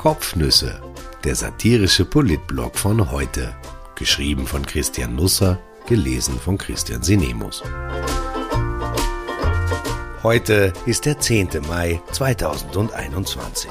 Kopfnüsse, der satirische Politblog von heute. Geschrieben von Christian Nusser, gelesen von Christian Sinemus. Heute ist der 10. Mai 2021.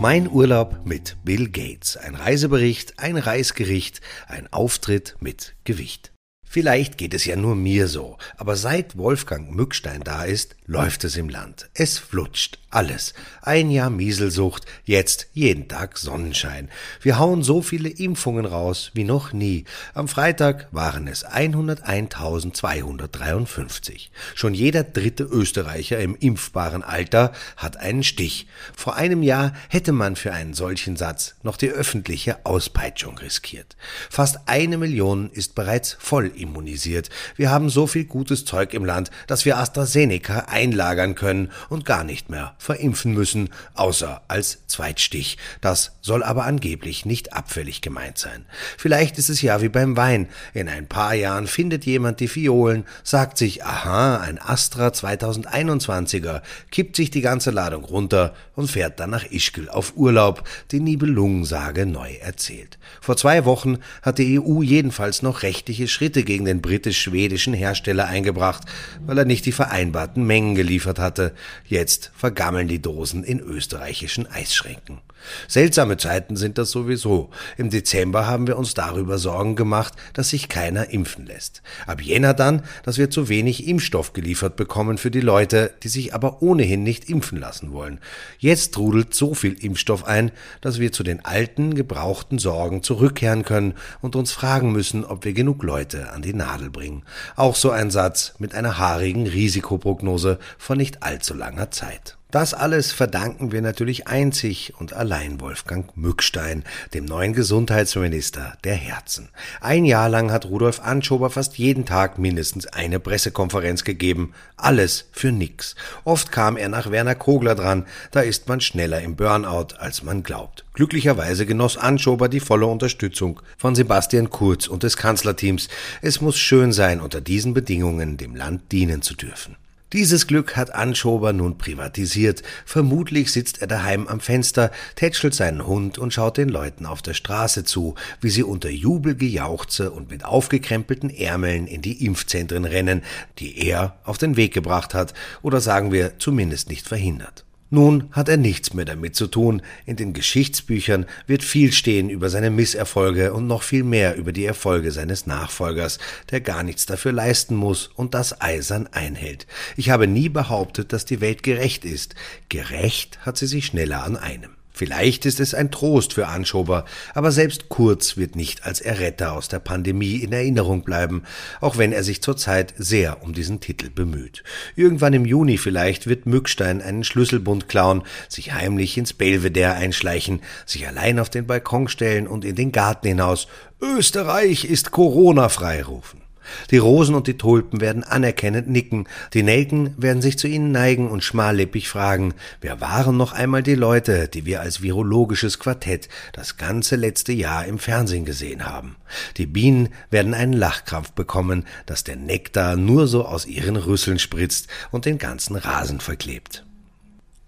Mein Urlaub mit Bill Gates. Ein Reisebericht, ein Reisgericht, ein Auftritt mit Gewicht. Vielleicht geht es ja nur mir so, aber seit Wolfgang Mückstein da ist, läuft es im Land. Es flutscht alles. Ein Jahr Mieselsucht, jetzt jeden Tag Sonnenschein. Wir hauen so viele Impfungen raus wie noch nie. Am Freitag waren es 101.253. Schon jeder dritte Österreicher im impfbaren Alter hat einen Stich. Vor einem Jahr hätte man für einen solchen Satz noch die öffentliche Auspeitschung riskiert. Fast eine Million ist bereits voll immunisiert. Wir haben so viel gutes Zeug im Land, dass wir AstraZeneca einlagern können und gar nicht mehr verimpfen müssen, außer als Zweitstich. Das soll aber angeblich nicht abfällig gemeint sein. Vielleicht ist es ja wie beim Wein. In ein paar Jahren findet jemand die Fiolen, sagt sich, aha, ein Astra 2021er, kippt sich die ganze Ladung runter und fährt dann nach Ischgl auf Urlaub, die Nibelungensage neu erzählt. Vor zwei Wochen hat die EU jedenfalls noch rechtliche Schritte gegen den britisch-schwedischen Hersteller eingebracht, weil er nicht die vereinbarten Mengen geliefert hatte. Jetzt vergammeln die Dosen in österreichischen Eisschränken. Seltsame Zeiten sind das sowieso. Im Dezember haben wir uns darüber Sorgen gemacht, dass sich keiner impfen lässt. Ab Jänner dann, dass wir zu wenig Impfstoff geliefert bekommen für die Leute, die sich aber ohnehin nicht impfen lassen wollen. Jetzt trudelt so viel Impfstoff ein, dass wir zu den alten, gebrauchten Sorgen zurückkehren können und uns fragen müssen, ob wir genug Leute an die Nadel bringen. Auch so ein Satz mit einer haarigen Risikoprognose von nicht allzu langer Zeit. Das alles verdanken wir natürlich einzig und allein Wolfgang Mückstein, dem neuen Gesundheitsminister der Herzen. Ein Jahr lang hat Rudolf Anschober fast jeden Tag mindestens eine Pressekonferenz gegeben. Alles für nix. Oft kam er nach Werner Kogler dran. Da ist man schneller im Burnout, als man glaubt. Glücklicherweise genoss Anschober die volle Unterstützung von Sebastian Kurz und des Kanzlerteams. Es muss schön sein, unter diesen Bedingungen dem Land dienen zu dürfen. Dieses Glück hat Anschober nun privatisiert. Vermutlich sitzt er daheim am Fenster, tätschelt seinen Hund und schaut den Leuten auf der Straße zu, wie sie unter Jubelgejauchze und mit aufgekrempelten Ärmeln in die Impfzentren rennen, die er auf den Weg gebracht hat oder sagen wir zumindest nicht verhindert. Nun hat er nichts mehr damit zu tun. In den Geschichtsbüchern wird viel stehen über seine Misserfolge und noch viel mehr über die Erfolge seines Nachfolgers, der gar nichts dafür leisten muss und das eisern einhält. Ich habe nie behauptet, dass die Welt gerecht ist. Gerecht hat sie sich schneller an einem. Vielleicht ist es ein Trost für Anschober, aber selbst Kurz wird nicht als Erretter aus der Pandemie in Erinnerung bleiben, auch wenn er sich zurzeit sehr um diesen Titel bemüht. Irgendwann im Juni vielleicht wird Mückstein einen Schlüsselbund klauen, sich heimlich ins Belvedere einschleichen, sich allein auf den Balkon stellen und in den Garten hinaus Österreich ist Corona-frei rufen. Die Rosen und die Tulpen werden anerkennend nicken, die Nelken werden sich zu ihnen neigen und schmallippig fragen, wer waren noch einmal die Leute, die wir als virologisches Quartett das ganze letzte Jahr im Fernsehen gesehen haben. Die Bienen werden einen Lachkrampf bekommen, dass der Nektar nur so aus ihren Rüsseln spritzt und den ganzen Rasen verklebt.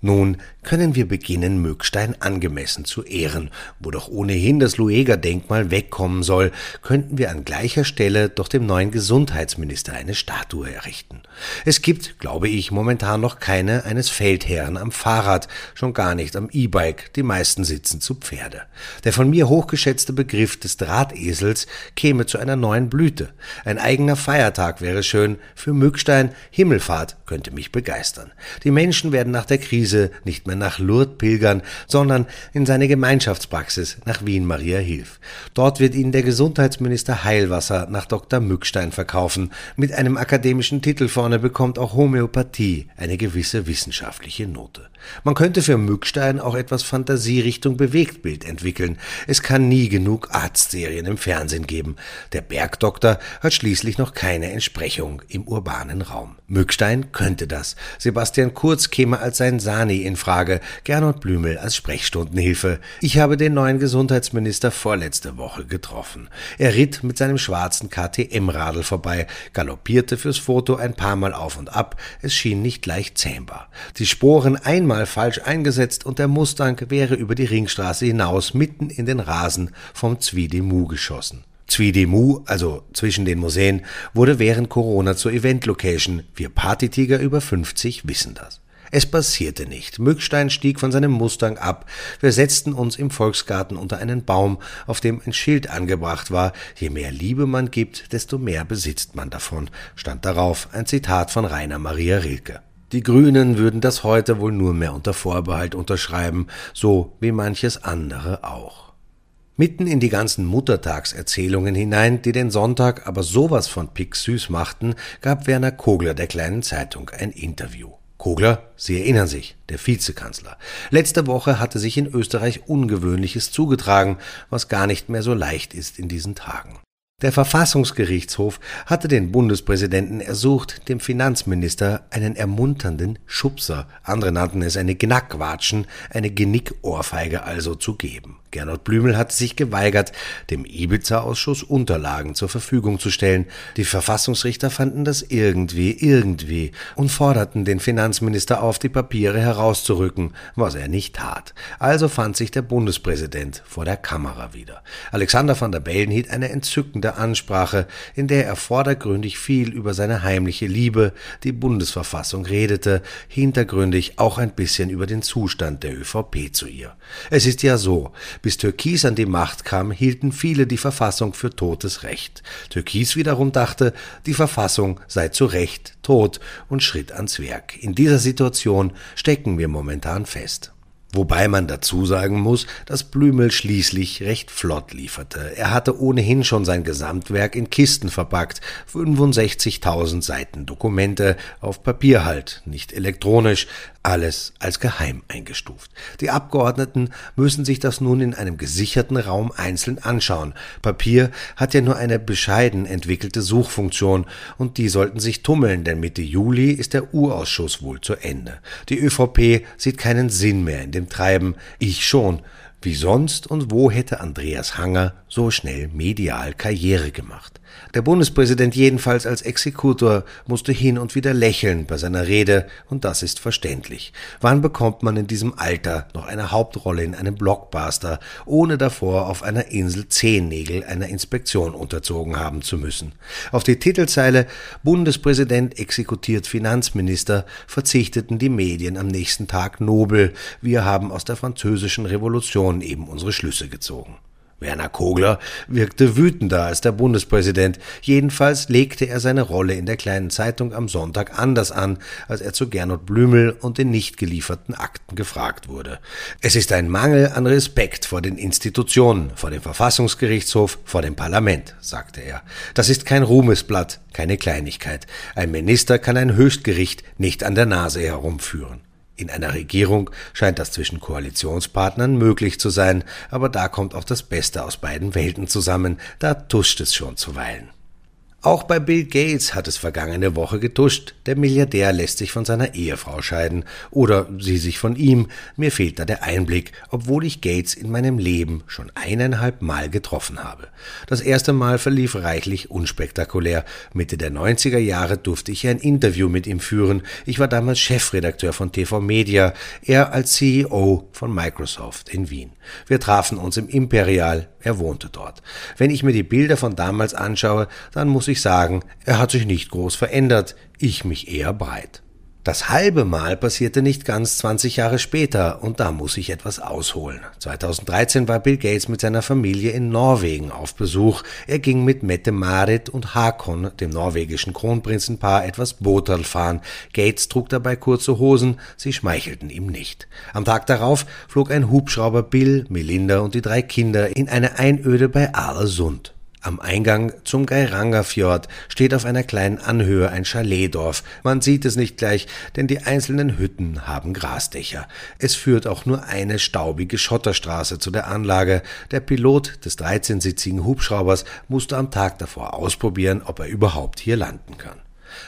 Nun können wir beginnen, Mückstein angemessen zu ehren. Wo doch ohnehin das Lueger-Denkmal wegkommen soll, könnten wir an gleicher Stelle doch dem neuen Gesundheitsminister eine Statue errichten. Es gibt, glaube ich, momentan noch keine eines Feldherrn am Fahrrad, schon gar nicht am E-Bike, die meisten sitzen zu Pferde. Der von mir hochgeschätzte Begriff des Drahtesels käme zu einer neuen Blüte. Ein eigener Feiertag wäre schön, für Mückstein Himmelfahrt könnte mich begeistern. Die Menschen werden nach der Krise nicht mehr nach Lourdes pilgern, sondern in seine Gemeinschaftspraxis nach Wien Maria Hilf. Dort wird ihnen der Gesundheitsminister Heilwasser nach Dr. Mückstein verkaufen. Mit einem akademischen Titel vorne bekommt auch Homöopathie eine gewisse wissenschaftliche Note. Man könnte für Mückstein auch etwas Fantasie Richtung Bewegtbild entwickeln. Es kann nie genug Arztserien im Fernsehen geben. Der Bergdoktor hat schließlich noch keine Entsprechung im urbanen Raum. Mückstein könnte das. Sebastian Kurz käme als sein Sani in Frage Tage Gernot Blümel als Sprechstundenhilfe. Ich habe den neuen Gesundheitsminister vorletzte Woche getroffen. Er ritt mit seinem schwarzen KTM-Radl vorbei, galoppierte fürs Foto ein paar Mal auf und ab. Es schien nicht leicht zähmbar. Die Sporen einmal falsch eingesetzt und der Mustang wäre über die Ringstraße hinaus mitten in den Rasen vom Zwiedemu geschossen. Zwiedemu, also zwischen den Museen, wurde während Corona zur Event-Location. Wir Partytiger über 50 wissen das. Es passierte nicht. Mückstein stieg von seinem Mustang ab. Wir setzten uns im Volksgarten unter einen Baum, auf dem ein Schild angebracht war. Je mehr Liebe man gibt, desto mehr besitzt man davon, stand darauf ein Zitat von Rainer Maria Rilke. Die Grünen würden das heute wohl nur mehr unter Vorbehalt unterschreiben, so wie manches andere auch. Mitten in die ganzen Muttertagserzählungen hinein, die den Sonntag aber sowas von süß machten, gab Werner Kogler der kleinen Zeitung ein Interview. Kogler, Sie erinnern sich, der Vizekanzler. Letzte Woche hatte sich in Österreich Ungewöhnliches zugetragen, was gar nicht mehr so leicht ist in diesen Tagen. Der Verfassungsgerichtshof hatte den Bundespräsidenten ersucht, dem Finanzminister einen ermunternden Schubser, andere nannten es eine Gnackwatschen, eine Genickohrfeige also zu geben. Gernot Blümel hatte sich geweigert, dem Ibiza-Ausschuss Unterlagen zur Verfügung zu stellen. Die Verfassungsrichter fanden das irgendwie, irgendwie und forderten den Finanzminister auf, die Papiere herauszurücken, was er nicht tat. Also fand sich der Bundespräsident vor der Kamera wieder. Alexander van der Bellen hielt eine entzückende Ansprache, in der er vordergründig viel über seine heimliche Liebe, die Bundesverfassung redete, hintergründig auch ein bisschen über den Zustand der ÖVP zu ihr. Es ist ja so, bis Türkis an die Macht kam, hielten viele die Verfassung für totes Recht. Türkis wiederum dachte, die Verfassung sei zu Recht tot und schritt ans Werk. In dieser Situation stecken wir momentan fest. Wobei man dazu sagen muss, dass Blümel schließlich recht flott lieferte. Er hatte ohnehin schon sein Gesamtwerk in Kisten verpackt, 65.000 Seiten Dokumente, auf Papier halt, nicht elektronisch, alles als geheim eingestuft. Die Abgeordneten müssen sich das nun in einem gesicherten Raum einzeln anschauen. Papier hat ja nur eine bescheiden entwickelte Suchfunktion und die sollten sich tummeln, denn Mitte Juli ist der Urausschuss wohl zu Ende. Die ÖVP sieht keinen Sinn mehr in dem Treiben, ich schon. Wie sonst und wo hätte Andreas Hanger so schnell medial Karriere gemacht? Der Bundespräsident jedenfalls als Exekutor musste hin und wieder lächeln bei seiner Rede, und das ist verständlich. Wann bekommt man in diesem Alter noch eine Hauptrolle in einem Blockbuster, ohne davor auf einer Insel Zehennägel einer Inspektion unterzogen haben zu müssen? Auf die Titelzeile Bundespräsident exekutiert Finanzminister verzichteten die Medien am nächsten Tag nobel. Wir haben aus der französischen Revolution eben unsere Schlüsse gezogen. Werner Kogler wirkte wütender als der Bundespräsident. Jedenfalls legte er seine Rolle in der kleinen Zeitung am Sonntag anders an, als er zu Gernot Blümel und den nicht gelieferten Akten gefragt wurde. Es ist ein Mangel an Respekt vor den Institutionen, vor dem Verfassungsgerichtshof, vor dem Parlament, sagte er. Das ist kein Ruhmesblatt, keine Kleinigkeit. Ein Minister kann ein Höchstgericht nicht an der Nase herumführen. In einer Regierung scheint das zwischen Koalitionspartnern möglich zu sein, aber da kommt auch das Beste aus beiden Welten zusammen, da tuscht es schon zuweilen. Auch bei Bill Gates hat es vergangene Woche getuscht. Der Milliardär lässt sich von seiner Ehefrau scheiden oder sie sich von ihm. Mir fehlt da der Einblick, obwohl ich Gates in meinem Leben schon eineinhalb Mal getroffen habe. Das erste Mal verlief reichlich unspektakulär. Mitte der 90er Jahre durfte ich ein Interview mit ihm führen. Ich war damals Chefredakteur von TV Media, er als CEO von Microsoft in Wien. Wir trafen uns im Imperial, er wohnte dort. Wenn ich mir die Bilder von damals anschaue, dann muss ich sagen, er hat sich nicht groß verändert, ich mich eher breit. Das halbe Mal passierte nicht ganz 20 Jahre später und da muss ich etwas ausholen. 2013 war Bill Gates mit seiner Familie in Norwegen auf Besuch. Er ging mit Mette Marit und Hakon, dem norwegischen Kronprinzenpaar, etwas Boterl fahren. Gates trug dabei kurze Hosen, sie schmeichelten ihm nicht. Am Tag darauf flog ein Hubschrauber Bill, Melinda und die drei Kinder in eine Einöde bei Arlesund. Am Eingang zum Geiranger-Fjord steht auf einer kleinen Anhöhe ein Chaletdorf. Man sieht es nicht gleich, denn die einzelnen Hütten haben Grasdächer. Es führt auch nur eine staubige Schotterstraße zu der Anlage. Der Pilot des 13-sitzigen Hubschraubers musste am Tag davor ausprobieren, ob er überhaupt hier landen kann.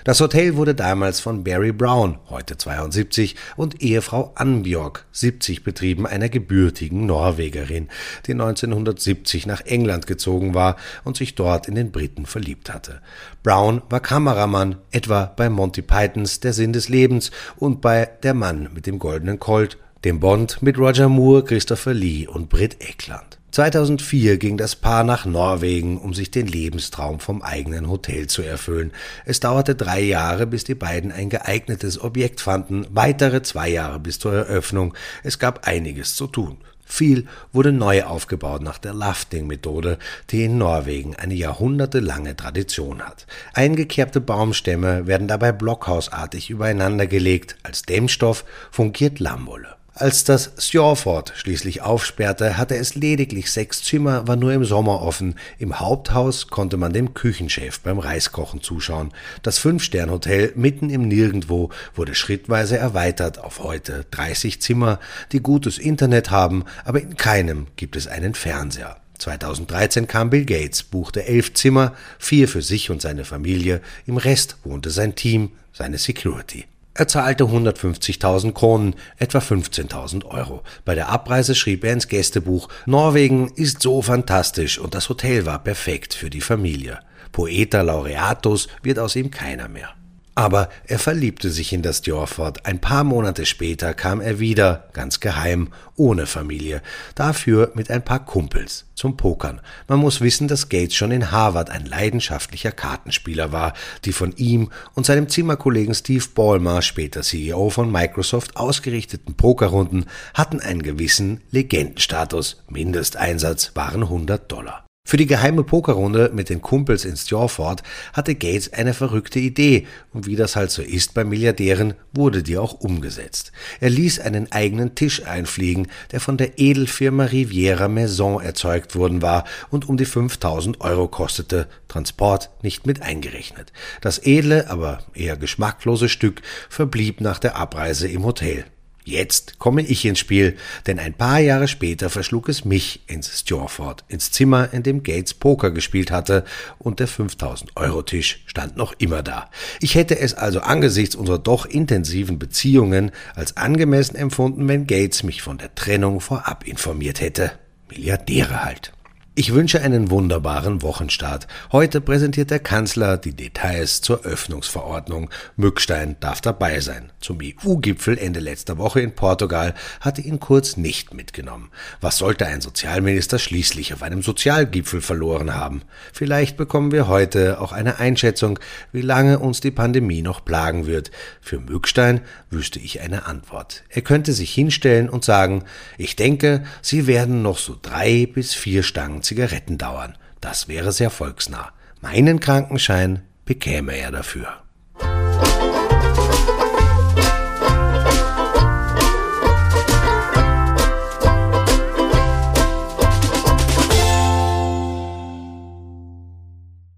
Das Hotel wurde damals von Barry Brown, heute 72, und Ehefrau Anbjörg, 70, betrieben, einer gebürtigen Norwegerin, die 1970 nach England gezogen war und sich dort in den Briten verliebt hatte. Brown war Kameramann, etwa bei Monty Pythons Der Sinn des Lebens und bei Der Mann mit dem goldenen Colt, dem Bond mit Roger Moore, Christopher Lee und Britt Eckland. 2004 ging das Paar nach Norwegen, um sich den Lebenstraum vom eigenen Hotel zu erfüllen. Es dauerte drei Jahre, bis die beiden ein geeignetes Objekt fanden, weitere zwei Jahre bis zur Eröffnung. Es gab einiges zu tun. Viel wurde neu aufgebaut nach der Lafting-Methode, die in Norwegen eine jahrhundertelange Tradition hat. Eingekerbte Baumstämme werden dabei blockhausartig übereinandergelegt. Als Dämmstoff fungiert Lammwolle. Als das Stjorfort schließlich aufsperrte, hatte es lediglich sechs Zimmer, war nur im Sommer offen. Im Haupthaus konnte man dem Küchenchef beim Reiskochen zuschauen. Das Fünf-Stern-Hotel mitten im Nirgendwo wurde schrittweise erweitert auf heute 30 Zimmer, die gutes Internet haben, aber in keinem gibt es einen Fernseher. 2013 kam Bill Gates, buchte elf Zimmer, vier für sich und seine Familie, im Rest wohnte sein Team, seine Security. Er zahlte 150.000 Kronen, etwa 15.000 Euro. Bei der Abreise schrieb er ins Gästebuch, Norwegen ist so fantastisch und das Hotel war perfekt für die Familie. Poeta laureatus wird aus ihm keiner mehr. Aber er verliebte sich in das Djorford. Ein paar Monate später kam er wieder, ganz geheim, ohne Familie, dafür mit ein paar Kumpels zum Pokern. Man muss wissen, dass Gates schon in Harvard ein leidenschaftlicher Kartenspieler war. Die von ihm und seinem Zimmerkollegen Steve Ballmer, später CEO von Microsoft, ausgerichteten Pokerrunden hatten einen gewissen Legendenstatus. Mindesteinsatz waren 100 Dollar. Für die geheime Pokerrunde mit den Kumpels in Stjorford hatte Gates eine verrückte Idee und wie das halt so ist bei Milliardären, wurde die auch umgesetzt. Er ließ einen eigenen Tisch einfliegen, der von der Edelfirma Riviera Maison erzeugt worden war und um die 5000 Euro kostete, Transport nicht mit eingerechnet. Das edle, aber eher geschmacklose Stück verblieb nach der Abreise im Hotel. Jetzt komme ich ins Spiel, denn ein paar Jahre später verschlug es mich ins Stjorford, ins Zimmer, in dem Gates Poker gespielt hatte, und der 5000-Euro-Tisch stand noch immer da. Ich hätte es also angesichts unserer doch intensiven Beziehungen als angemessen empfunden, wenn Gates mich von der Trennung vorab informiert hätte. Milliardäre halt. Ich wünsche einen wunderbaren Wochenstart. Heute präsentiert der Kanzler die Details zur Öffnungsverordnung. Mückstein darf dabei sein. Zum EU-Gipfel Ende letzter Woche in Portugal hatte ihn Kurz nicht mitgenommen. Was sollte ein Sozialminister schließlich auf einem Sozialgipfel verloren haben? Vielleicht bekommen wir heute auch eine Einschätzung, wie lange uns die Pandemie noch plagen wird. Für Mückstein wüsste ich eine Antwort. Er könnte sich hinstellen und sagen, ich denke, Sie werden noch so drei bis vier Stangen Zigaretten dauern. Das wäre sehr volksnah. Meinen Krankenschein bekäme er dafür.